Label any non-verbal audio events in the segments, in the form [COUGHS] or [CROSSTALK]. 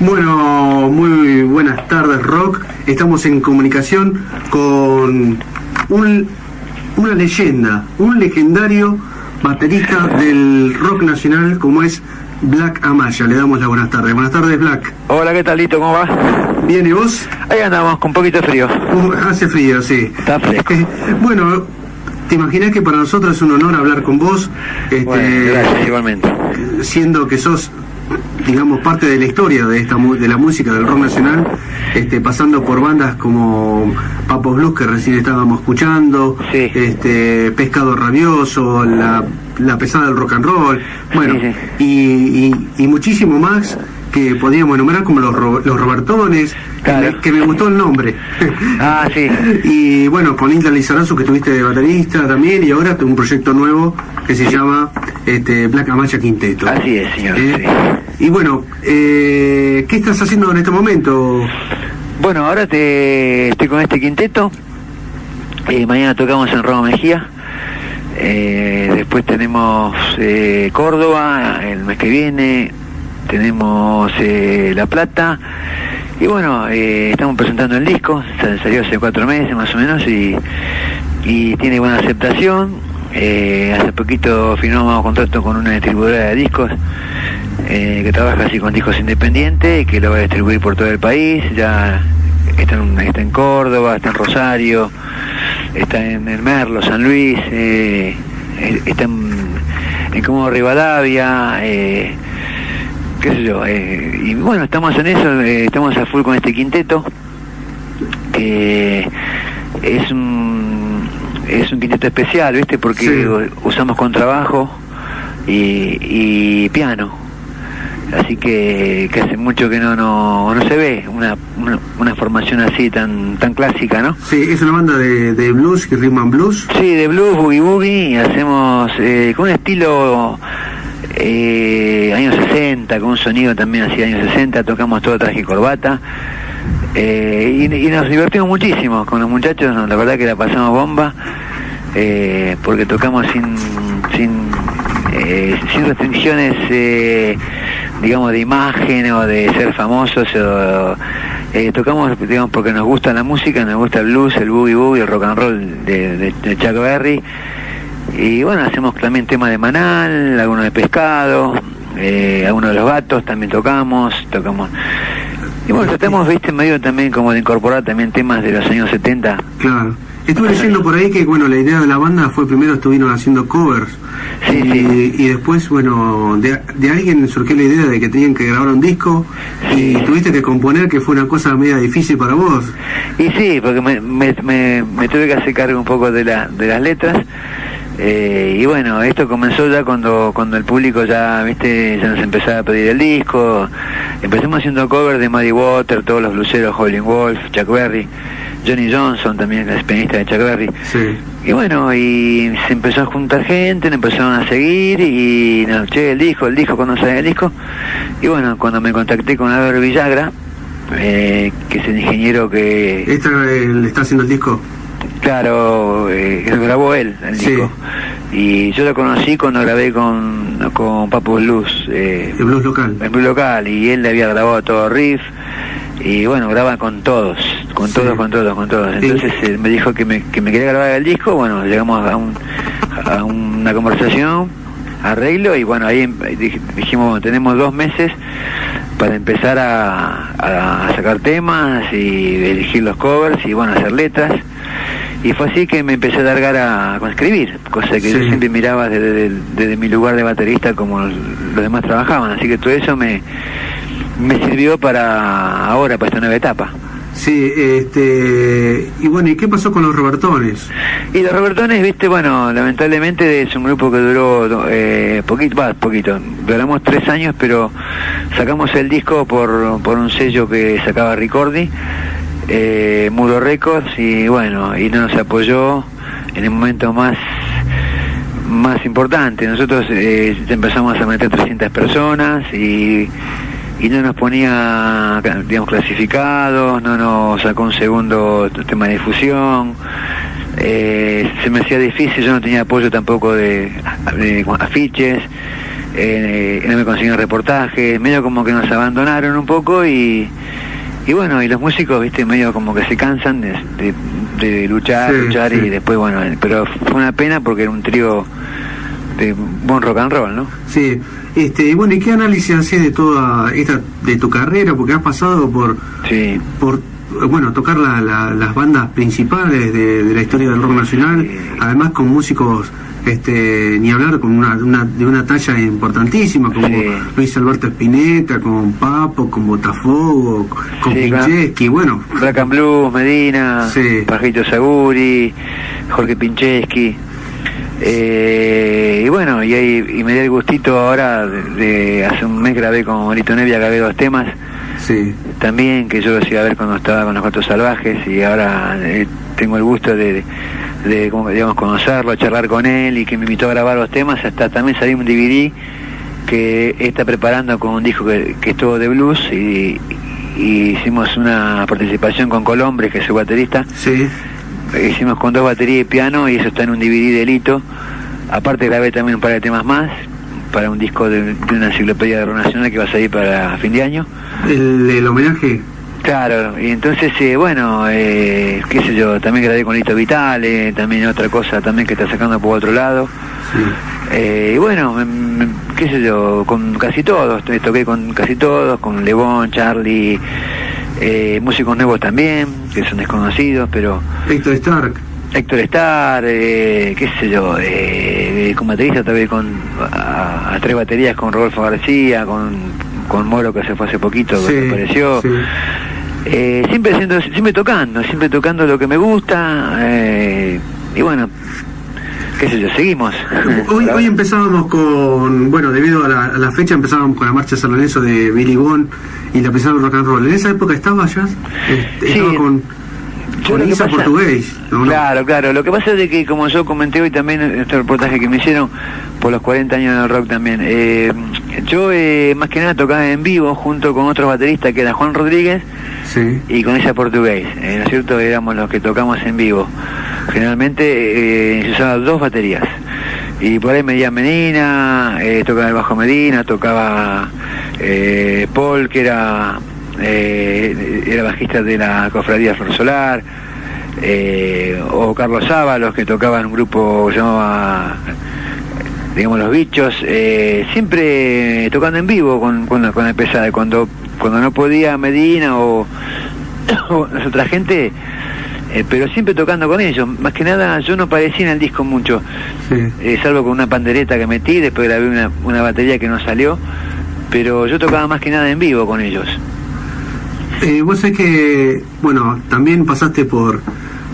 Bueno, muy buenas tardes, Rock. Estamos en comunicación con un, una leyenda, un legendario baterista del rock nacional como es Black Amaya. Le damos la buenas tardes. Buenas tardes, Black. Hola, ¿qué tal, Lito? ¿Cómo va? Bien, ¿y vos? Ahí andamos, con un poquito de frío. Uh, hace frío, sí. Está fresco. bueno, te imaginas que para nosotros es un honor hablar con vos. Este, Bueno, gracias, igualmente. siendo que sos digamos parte de la historia de esta de la música del rock nacional este pasando por bandas como Papos Blues que recién estábamos escuchando Sí. este Pescado Rabioso la, la pesada del rock and roll bueno Sí, Y, y, y muchísimo más que podríamos enumerar como los, Ro- los Robertones que Claro. me- que me gustó el nombre [LAUGHS] Ah, sí. y bueno, con Hilda Lizarazo que tuviste de baterista también y ahora un proyecto nuevo que se llama este, Black Amacha Quinteto. Así es, señor, Eh, Y bueno, eh, ¿qué estás haciendo en este momento? Bueno, ahora te, estoy con este quinteto. Eh, mañana tocamos en Roma Mejía. Eh, después tenemos eh, Córdoba el mes que viene. Tenemos eh, La Plata. Y bueno, eh, estamos presentando el disco. Sa- Salió hace cuatro meses más o menos y, tiene buena aceptación. Eh, hace poquito firmamos contrato con una distribuidora de discos que trabaja así con discos independientes que lo va a distribuir por todo el país. Ya está en, en Córdoba, está en Rosario, está en el Merlo, San Luis, está en, en como Rivadavia, eh, qué sé yo. eh, y bueno, estamos en eso, eh, estamos a full con este quinteto, que es un, es un quinteto especial, ¿viste? Porque Sí. usamos contrabajo y, y piano. Así que, que hace mucho que no, no, no se ve una, una, una formación así tan tan clásica, ¿no? Sí, es una banda de, de blues, que rhythm and blues. Sí, de blues, boogie boogie, hacemos eh, con un estilo eh, años 60, con un sonido también así años 60, tocamos todo traje y corbata. eh, y, y nos divertimos muchísimo con los muchachos, la verdad que la pasamos bomba, eh, porque tocamos sin, sin, eh, sin restricciones, eh, digamos, de imagen o de ser famosos. O, tocamos, digamos, porque nos gusta la música, nos gusta el blues, el boogie boogie, el rock and roll de, de, de Chuck Berry. Y bueno, hacemos también temas de Manal, algunos de pescado, eh, algunos de los gatos también tocamos, tocamos. Y bueno, tratamos, viste, medio también como de incorporar también temas de los años 70. Claro. Estuve leyendo por ahí que, bueno, la idea de la banda fue primero estuvieron haciendo covers. Sí, y, sí. y después, bueno, de, de alguien surgió la idea de que tenían que grabar un disco y tuviste que componer, que fue una cosa media difícil para vos. Y sí, porque me, me, me, me tuve que hacer cargo un poco de, la, de las letras. Eh, y bueno, esto comenzó ya cuando cuando el público ya, viste, ya nos empezaba a pedir el disco. Empezamos haciendo cover de Muddy Water, todos los bluseros, Howlin' Wolf, Chuck Berry, Johnny Johnson también, el pianista de Chuck Berry. Sí. Y bueno, y se empezó a juntar gente, nos empezaron a seguir y no, che, el disco, el disco, cuando sale el disco. Y bueno, cuando me contacté con Álvaro Villagra, eh, que es el ingeniero que, ¿Esta eh, le está haciendo el disco? Claro, eh, lo grabó él, el Sí. disco. Y yo lo conocí cuando grabé con, con Papo Blues, eh, El blues local. en Blue Local, y él le había grabado todo riff. Y bueno, graba con todos, con Sí. todos, con todos, con todos. Entonces eh, me dijo que me, que me quería grabar el disco, bueno, llegamos a, un, a una conversación, arreglo, y bueno, ahí em- dij- dijimos, tenemos dos meses para empezar a, a sacar temas y elegir los covers y bueno, hacer letras. Y fue así que me empecé a largar a, a escribir, cosa que yo siempre miraba desde, desde- desde mi lugar de baterista como los demás trabajaban. Así que todo eso me, me sirvió para ahora, para esta nueva etapa. Sí, este. Y bueno, ¿y qué pasó con los Robertones? Y los Robertones, viste, bueno, lamentablemente es un grupo que duró eh, poquito, va, poquito, duramos tres años, pero sacamos el disco por, por un sello que sacaba Ricordi, eh, Muro Records, y bueno, y no nos apoyó en el momento más más importante. Nosotros eh, empezamos a meter 300 personas y y no nos ponía, digamos, clasificados, no nos sacó un segundo tema de difusión. Eh, se me hacía difícil, yo no tenía apoyo tampoco de, de afiches. eh, no me consiguieron reportajes, medio como que nos abandonaron un poco y, y bueno, y los músicos, viste, medio como que se cansan de, de, luchar, luchar y después, bueno, pero fue una pena porque era un trío de buen rock and roll, ¿no? Sí, este, y bueno, ¿y qué análisis haces de toda esta, de tu carrera? Porque has pasado por, sí. por bueno, tocar la, las bandas principales de, la historia del rock nacional, además con músicos este, ni hablar con una, de una talla importantísima como Luis Alberto Spinetta, con Papo, con Botafogo, con Pincheski, bueno. Black and Blues, Medina, Pajito Saguri, Jorge Pincheski. Eh, y bueno, y, y me di el gustito ahora de, hace un mes grabé con Morito Nevia, grabé dos temas. Sí. También que yo los iba a ver cuando estaba con los cuatro salvajes y ahora eh, tengo el gusto de de digamos, conocerlo, charlar con él y que me invitó a grabar los temas, hasta también salió un DVD que está preparando con un disco que, que es todo de blues y, hicimos una participación con Colombre, que es su baterista. Sí. Hicimos con dos baterías y piano y eso está en un DVD de Lito. Aparte grabé también un par de temas más para un disco de, una enciclopedia de rock nacional que va a salir para fin de año. ¿El, el homenaje? Claro, y entonces, eh, bueno, eh, qué sé yo, también grabé con Lito Vitale, también otra cosa también que está sacando por otro lado. Eh, y bueno, qué sé yo, con casi todos, toqué con casi todos, con Levon, Charlie, músicos nuevos también, que son desconocidos, pero... Héctor Stark. Héctor Stark, qué sé yo, con baterista también con a, tres baterías con Rodolfo García, con, con Moro que se fue hace poquito, que apareció. Eh, siempre siendo, siempre tocando, siempre tocando lo que me gusta eh, y bueno, qué sé yo, seguimos. [LAUGHS] Hoy, hoy empezábamos con, bueno, debido a la, fecha empezábamos con la marcha San Lorenzo de Billy Bond y la pesada rock and roll. ¿En esa época estaba ya? Este, estaba con, con Isa Portugués. Claro, claro. Lo que pasa es de que, como yo comenté hoy también en este reportaje que me hicieron por los 40 años del rock también, eh, yo eh, más que nada tocaba en vivo junto con otros bateristas que era Juan Rodríguez y con esa portugués, eh, ¿no es cierto? Éramos los que tocamos en vivo. Generalmente eh, se usaban dos baterías. Y por ahí Medina Medina, eh, tocaba el bajo Medina, tocaba Paul, que era, era bajista de la cofradía Flor Solar, o Carlos Ábalos, que tocaba en un grupo que se llamaba digamos los bichos, siempre tocando en vivo con, con, la pesada. Cuando cuando no podía Medina o, [COUGHS] otra gente, eh, pero siempre tocando con ellos. Más que nada, yo no parecía en el disco mucho, eh, salvo con una pandereta que metí, después grabé una, una batería que no salió, pero yo tocaba más que nada en vivo con ellos. Eh, vos sabés que, bueno, también pasaste por,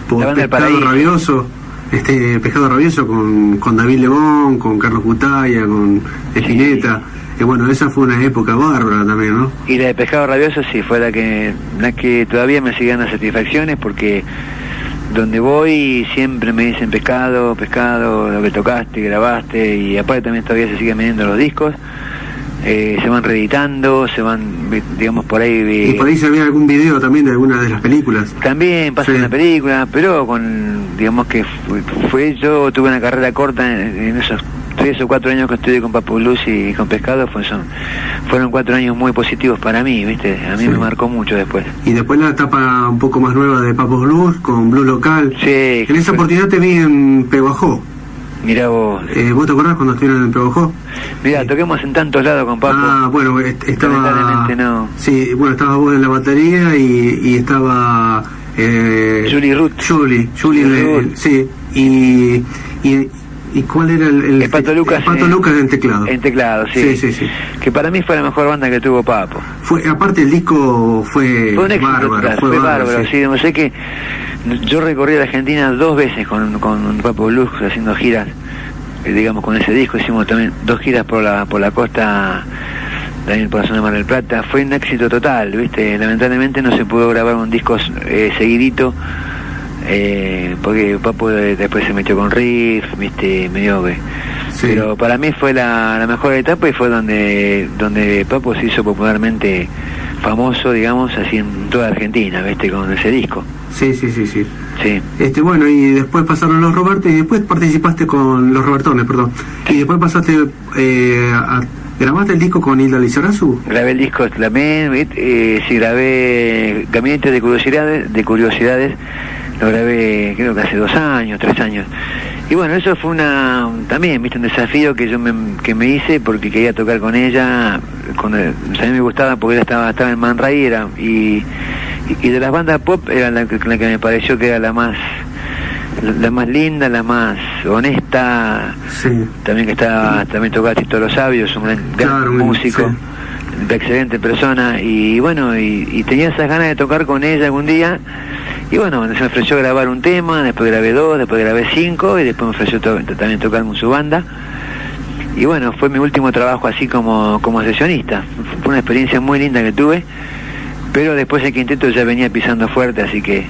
por Pescado Rabioso, este Pescado Rabioso con, con David León, con Carlos Butaya, con Espineta. Y bueno, esa fue una época bárbara también, ¿no? Y la de Pescado Rabioso sí, fue la que, la que todavía me sigue dando satisfacciones porque donde voy siempre me dicen pescado, pescado, lo que tocaste, grabaste y aparte también todavía se siguen vendiendo los discos. Eh, se van reeditando, se van, digamos, por ahí... y por ahí se ve algún video también de alguna de las películas. También pasa en la película, pero con, digamos que fue, yo tuve una carrera corta en esos tres o cuatro años que estudié con Papo Luz y con Pescado son, fueron cuatro años muy positivos para mí, ¿viste? A mí me marcó mucho después. Y después la etapa un poco más nueva de Papo Blues con Blue Local. Sí. En esa oportunidad te vi en Peguajó. Mira vos. Eh, ¿Vos te acordás cuando estuvieron en Peguajó? Mira, toquemos en tantos lados con Papo. Ah, bueno, estaba... no. Sí, bueno, estaba vos en la batería y, y estaba... Eh, Julie Ruth. Julie, Julie, sí. Y, y, ¿Y cuál era el, el, Pato Lucas? Pato Lucas en teclado. En teclado, sí. Sí, sí, Que para mí fue la mejor banda que tuvo Papo. Fue, aparte el disco fue, bárbaro. fue, bárbaro, sí. No sé que yo recorrí la Argentina dos veces con, con Papo Luz haciendo giras, eh, digamos con ese disco. Hicimos también dos giras por la, por la costa también por la zona de Mar del Plata, fue un éxito total, ¿viste? Lamentablemente no se pudo grabar un disco eh, seguidito eh, porque Papo después se metió con Riff, viste, medio que... Pero para mí fue la, mejor etapa y fue donde, donde Papo se hizo popularmente famoso, digamos, así en toda Argentina, viste, con ese disco. Sí, sí, sí, sí. Sí. Este, bueno, y después pasaron los Roberto y después participaste con los Robertones, perdón. Y después pasaste eh, a, ¿Grabaste el disco con Hilda Lizarazu? Grabé el disco también, eh, sí, grabé Gabinete de Curiosidades, de Curiosidades, lo grabé creo que hace dos años, tres años. Y bueno, eso fue una también, viste, un desafío que yo me, que me hice porque quería tocar con ella, con, a mí me gustaba porque ella estaba, estaba en Man Ray era, y, y, de las bandas pop era la, la que me pareció que era la más la más linda, la más honesta, también que está, también tocaba Tito Los Sabios, un gran, músico, de excelente persona, y bueno, y, tenía esas ganas de tocar con ella algún día, y bueno, se me ofreció grabar un tema, después grabé dos, después grabé cinco, y después me ofreció también tocar con su banda, y bueno, fue mi último trabajo así como, como sesionista, fue una experiencia muy linda que tuve, pero después el quinteto ya venía pisando fuerte, así que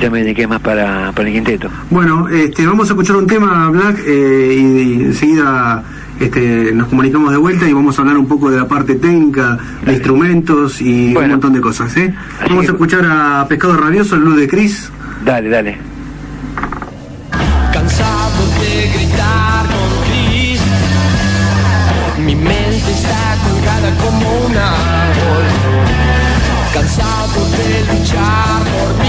ya me dediqué más para, para el quinteto. Bueno, este, vamos a escuchar un tema, Black, eh, y, enseguida este, nos comunicamos de vuelta y vamos a hablar un poco de la parte técnica, de instrumentos y un montón de cosas. ¿eh? Vamos a escuchar a Pescado Rabioso, el luz de Cris. Dale, dale. Cansado de gritar con Cris, mi mente está colgada como un árbol. Cansado de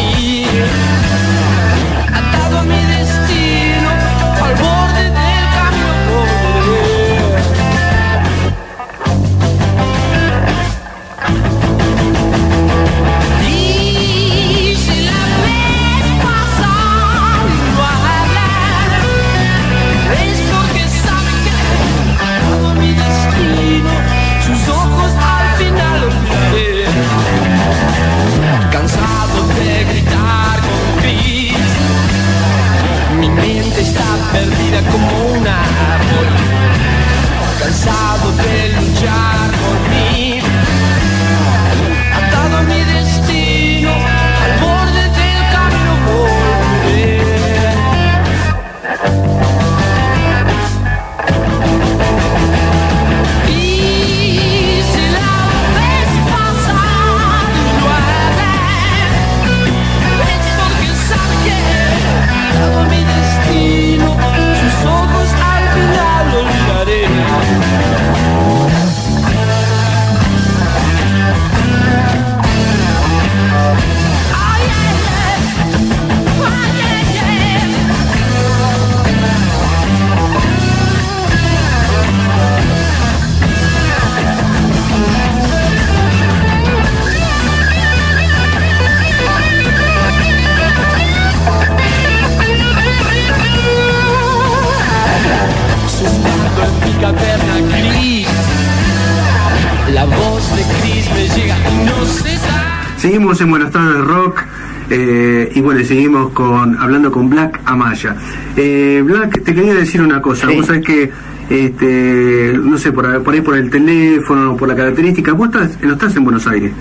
Seguimos en Buenas tardes Rock. eh, y bueno, seguimos con hablando con Black Amaya. Eh, Black, te quería decir una cosa. Sí. Vos sabés que, este, no sé, por, por ahí por el teléfono, por la característica, vos estás, no estás en Buenos Aires.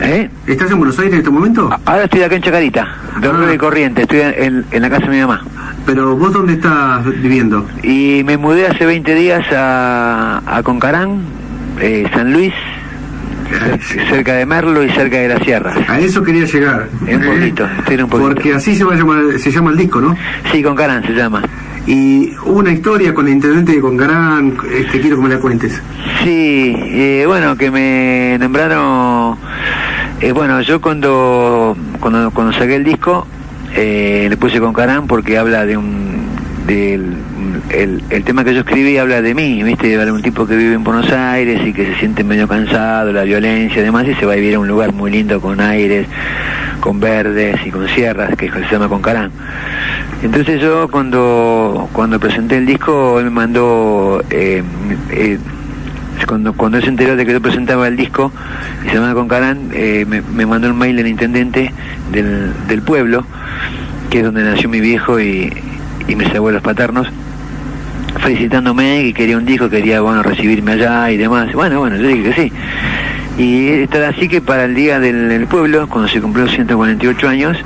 ¿Eh? ¿Estás en Buenos Aires en este momento? Ahora estoy acá en Chacarita, de Ah. De Corriente, estoy en, en la casa de mi mamá. Pero vos dónde estás viviendo? Y me mudé hace 20 días a, a Concarán, eh, San Luis, cerca de Merlo y cerca de las sierras. A eso quería llegar. Un ¿eh? poquito, un poquito. Porque así se, va a llamar, se llama el disco, ¿no? Sí, Concarán se llama. Y hubo una historia con el intendente de Congarán, este, quiero que me la cuentes. Sí, eh, bueno, que me nombraron... eh, bueno, yo cuando, cuando, cuando saqué el disco eh, le puse Concarán porque habla de un... Del, el, el tema que yo escribí habla de mí, ¿viste? De un tipo que vive en Buenos Aires y que se siente medio cansado, la violencia y demás, y se va a vivir a un lugar muy lindo con aires, con verdes y con sierras, que se llama Concarán. Entonces yo cuando cuando presenté el disco, él me mandó... eh, eh, cuando, cuando él se enteró de que yo presentaba el disco y se llamaba Concarán, eh, me, mandó un mail del intendente del, del pueblo, que es donde nació mi viejo y, y mis abuelos paternos, felicitándome que quería un disco, quería bueno recibirme allá y demás. Bueno, bueno, yo dije que sí. Y está así que para el día del, del pueblo, cuando se cumplió 148 años,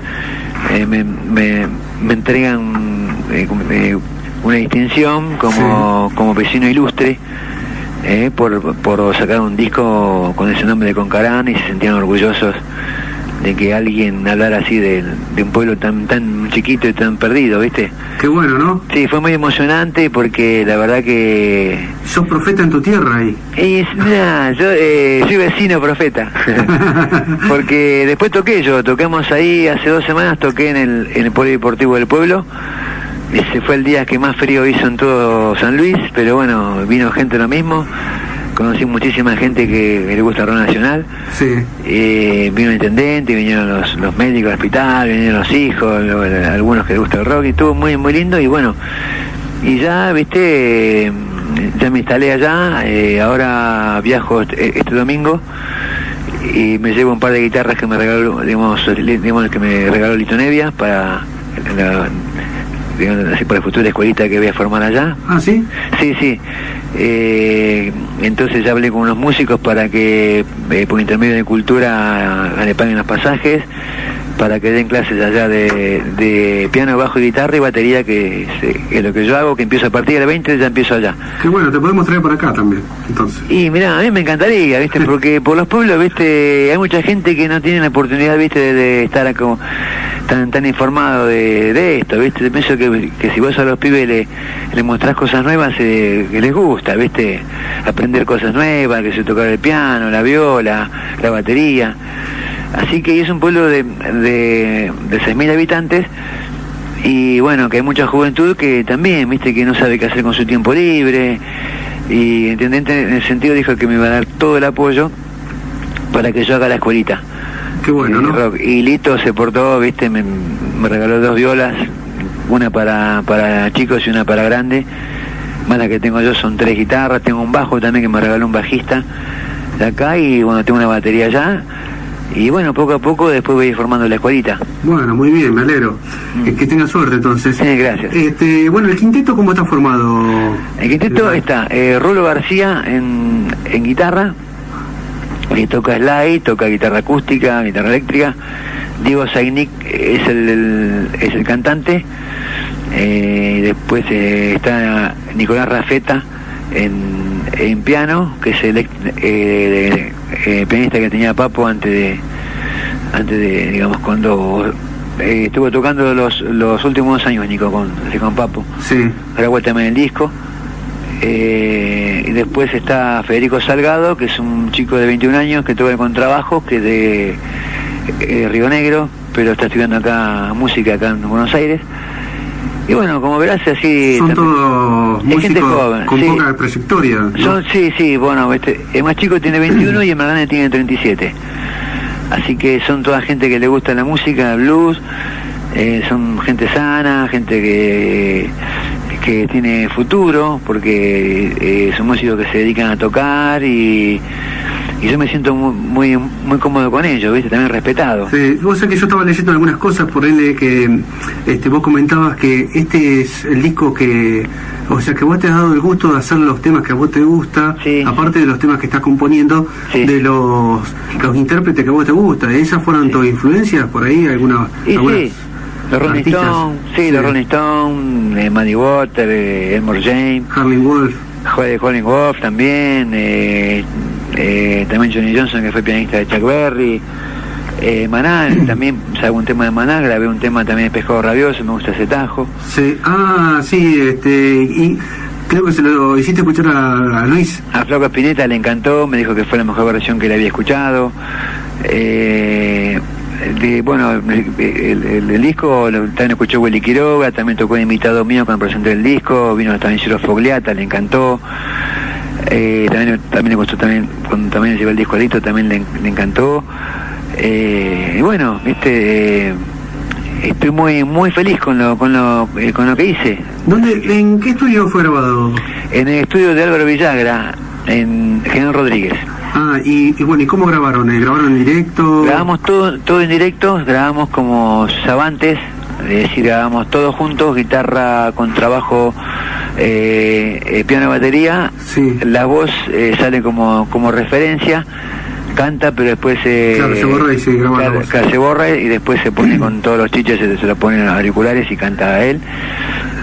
eh, me, me, me entregan eh, eh, una distinción como, como vecino ilustre eh, por, por sacar un disco con ese nombre de Concarán y se sentían orgullosos de que alguien hablara así de, de un pueblo tan tan chiquito y tan perdido, ¿viste? Qué bueno, ¿no? Sí, fue muy emocionante porque la verdad que... Sos profeta en tu tierra ahí. Y, mirá, yo eh, soy vecino profeta. [LAUGHS] porque después toqué yo, tocamos ahí, hace dos semanas toqué en el, en el polideportivo del pueblo. Ese fue el día que más frío hizo en todo San Luis, pero bueno, vino gente lo mismo. Conocí muchísima gente que, que le gusta el rock nacional. Sí. Eh, vino el intendente, vinieron los, los médicos del hospital, vinieron los hijos, algunos que les gusta el rock, y estuvo muy, muy lindo. Y bueno, y ya, viste, ya me instalé allá, eh, ahora viajo este, este domingo y me llevo un par de guitarras que me regaló, digamos, digamos, que me regaló Lito Nevia para la, así, para la futura escuelita que voy a formar allá. Ah, ¿sí? Sí, sí. Eh, entonces ya hablé con unos músicos para que, eh, por intermedio de cultura, le paguen los pasajes, para que den clases allá de, de piano, bajo y guitarra y batería, que es, eh, que es lo que yo hago, que empiezo a partir del 20, ya empiezo allá. Qué bueno, te podemos traer por acá también, entonces. Y mira, a mí me encantaría, ¿viste? Porque por los pueblos, ¿viste? Hay mucha gente que no tiene la oportunidad, ¿viste? De, de estar como tan tan informado de, de esto, ¿viste? Pienso que, que si vos a los pibes le, le mostrás cosas nuevas, eh, que les gusta, ¿viste? Aprender cosas nuevas, que se tocar el piano, la viola, la batería. Así que es un pueblo de, de, de 6.000 habitantes y bueno, que hay mucha juventud que también, viste, que no sabe qué hacer con su tiempo libre. Y intendente en el sentido dijo que me iba a dar todo el apoyo para que yo haga la escuelita. Qué bueno, Eh, ¿no? rock. Y Lito se portó, viste, me, me regaló dos violas, una para, para chicos y una para grandes. Más la que tengo yo son tres guitarras, tengo un bajo también que me regaló un bajista de acá y bueno, tengo una batería allá. Y bueno, poco a poco después voy a ir formando la escuelita. Bueno, muy bien, me alegro. Que, que tenga suerte entonces. Sí, gracias. Este, bueno, el quinteto, ¿cómo está formado? El quinteto está eh, Rolo García en, en guitarra, toca slide, toca guitarra acústica, guitarra eléctrica. Diego Zainic es el, el- es el cantante. Eh, después eh, está Nicolás Rafeta en, en piano, que es el eh, eh, pianista que tenía Papo antes de, antes de digamos, cuando eh, estuvo tocando los, los últimos años, Nico, con, con Papo Sí. ahora vuelta en el disco. Eh, y después está Federico Salgado, que es un chico de 21 años que toca el contrabajo, que es de eh, Río Negro, pero está estudiando acá música acá en Buenos Aires. Y bueno, como verás, así... Son todos gente músicos joven, con sí. poca trayectoria. ¿no? Son, sí, sí, bueno, este, el más chico tiene 21 y el más grande tiene 37. Así que son toda gente que le gusta la música, el blues, eh, son gente sana, gente que, que tiene futuro, porque eh, son músicos que se dedican a tocar y, y yo me siento muy, muy, muy cómodo con ellos, ¿viste? También respetado. Sí, vos sabés que yo estaba leyendo algunas cosas por él que este, vos comentabas que este es el disco que, o sea, que vos te has dado el gusto de hacer los temas que a vos te gusta, Sí. aparte de los temas que estás componiendo, Sí. de los, los intérpretes que a vos te gusta. ¿Esas fueron tus influencias por ahí? ¿Alguna, Y algunas sí, los Rolling? Stones, sí, los Rolling Stones, eh, Muddy Water, eh, Elmore James, Harley Wolf. Colin Wolf también, eh, eh, también Johnny Johnson que fue pianista de Chuck Berry, eh, Maná, [CLEARS THROAT] también salgo un tema de Maná, grabé un tema también de Pescado Rabioso, me gusta ese tajo. Sí. Ah, sí, este, y creo que se lo hiciste escuchar a, a Luis. A Flaco Spinetta le encantó, me dijo que fue la mejor versión que le había escuchado. Eh, de, bueno, el, el- el disco lo- también escuchó Willy Quiroga, también tocó de invitado mío cuando presenté el disco, vino también Ciro Fogliata, le encantó. Eh, también, también le gustó también, cuando también le llevé el disco a Lito, también le, le encantó. Eh, y bueno, viste, eh, estoy muy muy feliz con lo, con lo, eh, con lo que hice. ¿Dónde, ¿En qué estudio fue grabado? En el estudio de Álvaro Villagra, en General Rodríguez. Ah, y, y bueno, ¿y cómo grabaron? Eh, ¿Grabaron en directo? Grabamos todo, todo en directo, grabamos como sabantes, es decir, grabamos todos juntos, guitarra con trabajo, eh, eh, piano batería, Sí. la voz eh, sale como, como referencia, canta, pero después Claro, se borra y se graba claro, se borra y después se pone con todos los chiches, se, se lo ponen en los auriculares y canta a él.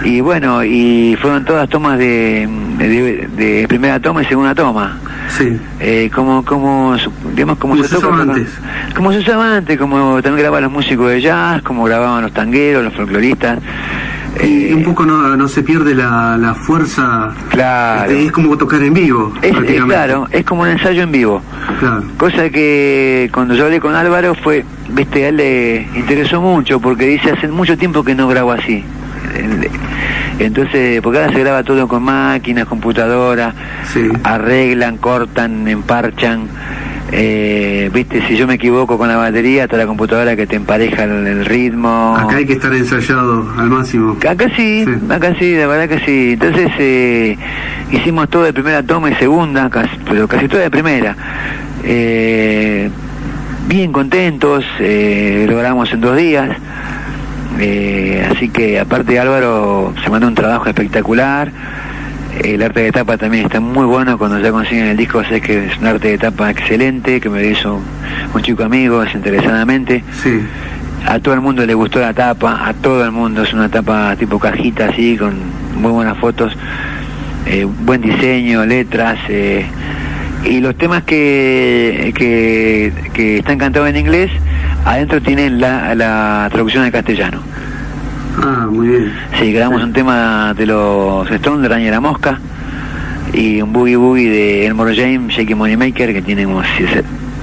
Y bueno, y fueron todas tomas de, de, de primera toma y segunda toma. Sí. Eh, como, como, digamos, como, Como se se toca, usaba antes. Como se usaba antes, como también grababan los músicos de jazz, como grababan los tangueros, los folcloristas. Y Eh, un poco no, no se pierde la, la fuerza. Claro. Este, es como tocar en vivo. es, claro, es como un ensayo en vivo. Claro. Cosa que cuando yo hablé con Álvaro fue, viste, a él le interesó mucho porque dice hace mucho tiempo que no grabo así. Entonces, porque ahora se graba todo con máquinas, computadoras, Sí. arreglan, cortan, emparchan. Eh, viste, si yo me equivoco con la batería, está la computadora que te empareja el, el ritmo. Acá hay que estar ensayado al máximo. Acá sí, Sí. acá sí, de verdad que sí. Entonces eh, hicimos todo de primera toma y segunda, casi- pero casi todo de primera. Eh, bien contentos, eh, lo grabamos en dos días. Eh, así que aparte Álvaro se mandó un trabajo espectacular. El arte de tapa también está muy bueno cuando ya consiguen el disco, sé que es un arte de tapa excelente, que me lo hizo un chico amigo desinteresadamente. Sí. A todo el mundo le gustó la tapa, a todo el mundo es una tapa tipo cajita así, con muy buenas fotos, eh, buen diseño, letras, eh, y los temas que, que, que están cantados en inglés, adentro tienen la, la traducción al castellano. Ah, muy bien. Sí, grabamos un tema de los Stones, de Raña y la Mosca, y un boogie boogie de Elmore James, Shaky Moneymaker, que tiene como,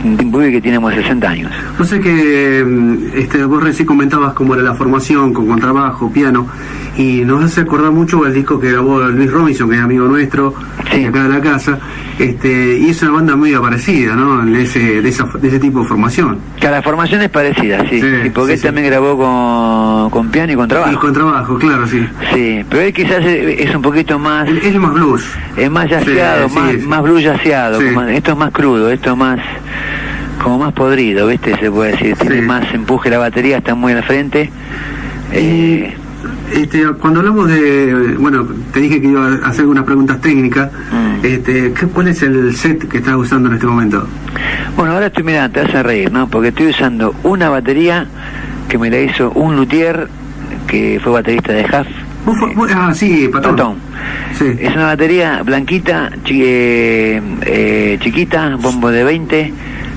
un boogie que tiene como 60 años. No sé que mm, este, vos recién comentabas cómo era la formación con contrabajo, piano, y nos hace acordar mucho el disco que grabó Luis Robinson, que es amigo nuestro, Sí. de acá de la casa, este, y es una banda muy parecida, ¿no? De ese, de, esa, de ese tipo de formación. Que la formación es parecida, sí, Sí, sí, porque él también grabó con, con piano y con trabajo. Y contrabajo, claro, sí. Sí, pero él quizás es, es un poquito más, Es es más blues. es más yaceado, más, más blue yaceado, como- esto es más crudo, esto es más, como más podrido, ¿viste? Se puede decir, tiene más empuje la batería, está muy al frente. Eh, Este, cuando hablamos de, bueno, te dije que iba a hacer algunas preguntas técnicas. Mm. Este, ¿qué- ¿Cuál es el set que estás usando en este momento? bueno, ahora estoy mirando, te vas a reír, ¿no? Porque estoy usando una batería que me la hizo un luthier que fue baterista de Huff, ¿Vos fu- vos- ah, sí, Patón. Patón. Sí. Es una batería blanquita, chi- eh, eh, chiquita, bombo de 20,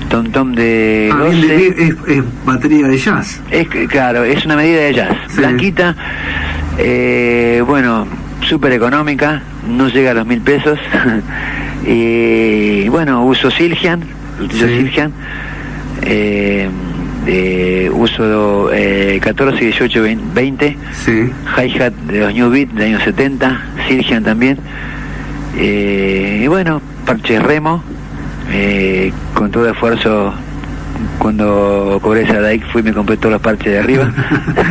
tom de Ah, bien, 12. de- es, es batería de jazz. Es claro, es una medida de jazz. Sí. Blanquita, eh, bueno, súper económica, no llega a los mil pesos. [LAUGHS] y bueno, uso Silgian, utilizo Sí. Silgian. Eh, eh, uso eh, 14, 18, 20. Sí. Hi-Hat de los New Beat de años 70, Silgian también. Eh, y bueno, parches remo, eh, con todo esfuerzo. Cuando cobré esa Dike fui y me compré todos los parches de arriba.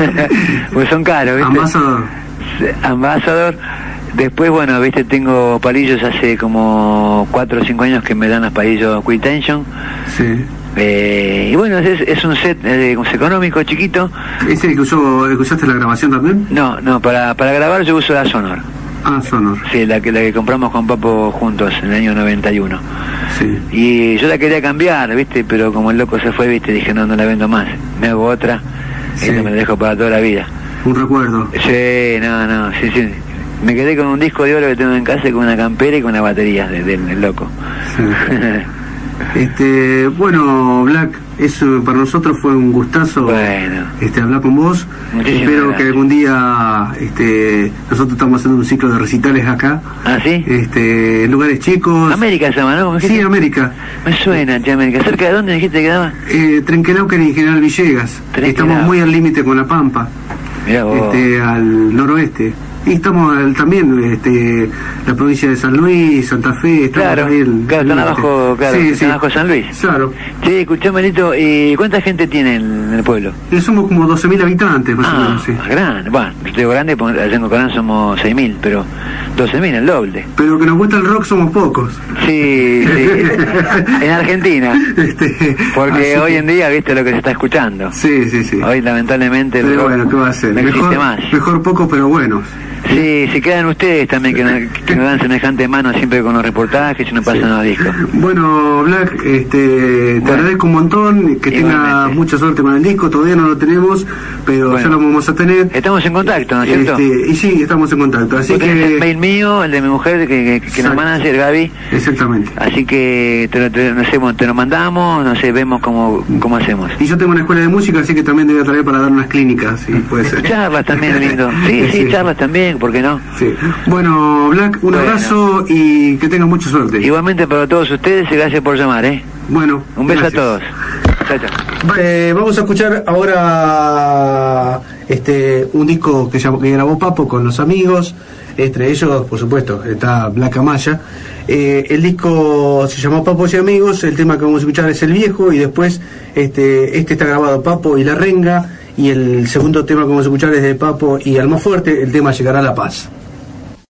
[LAUGHS] pues son caros, ¿viste? Ambassador. Ambassador. Después, bueno, viste, tengo palillos hace como 4 o 5 años que me dan los palillos Quick Tension. Sí. Eh, y bueno, es, es un set eh, económico, chiquito. ¿Ese que, usó, en la grabación también? No, no, para, para grabar yo uso la Sonor. Ah, Sonor. Sí, la que, la que compramos con Papo juntos en el año 91. Sí. Y yo la quería cambiar, ¿viste? Pero como el loco se fue, ¿viste? Dije, no, no la vendo más. Me hago otra. Sí. Esta me la dejo para toda la vida. Un recuerdo. Sí, no, no, sí, sí. Me quedé con un disco de oro que tengo en casa y con una campera y con una batería de- del del loco. Sí. [LAUGHS] Este, bueno, Black, eso para nosotros fue un gustazo Bueno. este, hablar con vos. Muchísimas Espero gracias. que algún día este, nosotros estamos haciendo un ciclo de recitales acá, ¿Ah, sí? este, en lugares chicos. América se llama, ¿no? ¿Cómo Sí? América. Me suena, che, América. ¿Cerca de dónde dijiste que quedaba? Eh, Trenquelauquen y General Villegas. Estamos muy al límite con La Pampa, Mirá vos. este, al noroeste. Y estamos al- también, este, la provincia de San Luis, Santa Fe. Estamos Claro, al- claro, están abajo, claro, Sí, están sí. abajo de San Luis. Claro. Sí, escuchame, Lito, ¿y cuánta gente tiene en el pueblo? Y somos como 12.000 habitantes, más o Ah, menos, sí. grande. Bueno, yo digo grande, porque allá en Cocorán somos 6.000, pero 12.000, el doble. Pero que nos gusta el rock somos pocos. Sí, sí. [LAUGHS] en Argentina. Este, Porque hoy que- en día, viste lo que se está escuchando. Sí, sí, sí. Hoy, lamentablemente, el Pero rock bueno, ¿qué va a hacer? no existe Mejor, más. mejor pocos, pero buenos. Sí, se quedan ustedes también que nos, que nos dan semejante mano siempre con los reportajes y nos pasan los discos. Bueno, Black, este, te Bueno. agradezco un montón, que tenga mucha suerte con el disco, todavía no lo tenemos, pero Bueno. ya lo vamos a tener. Estamos en contacto, ¿no es cierto? Este, y sí, estamos en contacto, así tenés el que... mail mío, el de mi mujer, que, que, que nos Exacto. manager, Gaby. Exactamente. Así que te, lo- te- no sé, te lo mandamos, no sé, vemos cómo, cómo hacemos. Y yo tengo una escuela de música, así que también te voy a traer para dar unas clínicas, si [LAUGHS] puede ser. Charlas también, lindo. Sí, sí, [LAUGHS] charlas también, ¿por qué no? Sí. Bueno, Black, un Bueno. abrazo y que tengas mucha suerte. Igualmente para todos ustedes y gracias por llamar, ¿eh? Bueno, Un beso gracias. a todos. Chao, chao. Eh, vamos a escuchar ahora este un disco que, llamó- que grabó Papo con los amigos. Entre ellos, por supuesto, está Black Amaya. Eh, el disco se llamó Papos y Amigos. El tema que vamos a escuchar es El Viejo. Y después, este, este está grabado Papo y La Renga. Y el segundo tema que vamos a es de Papo y Almafuerte. El tema Llegará a la Paz.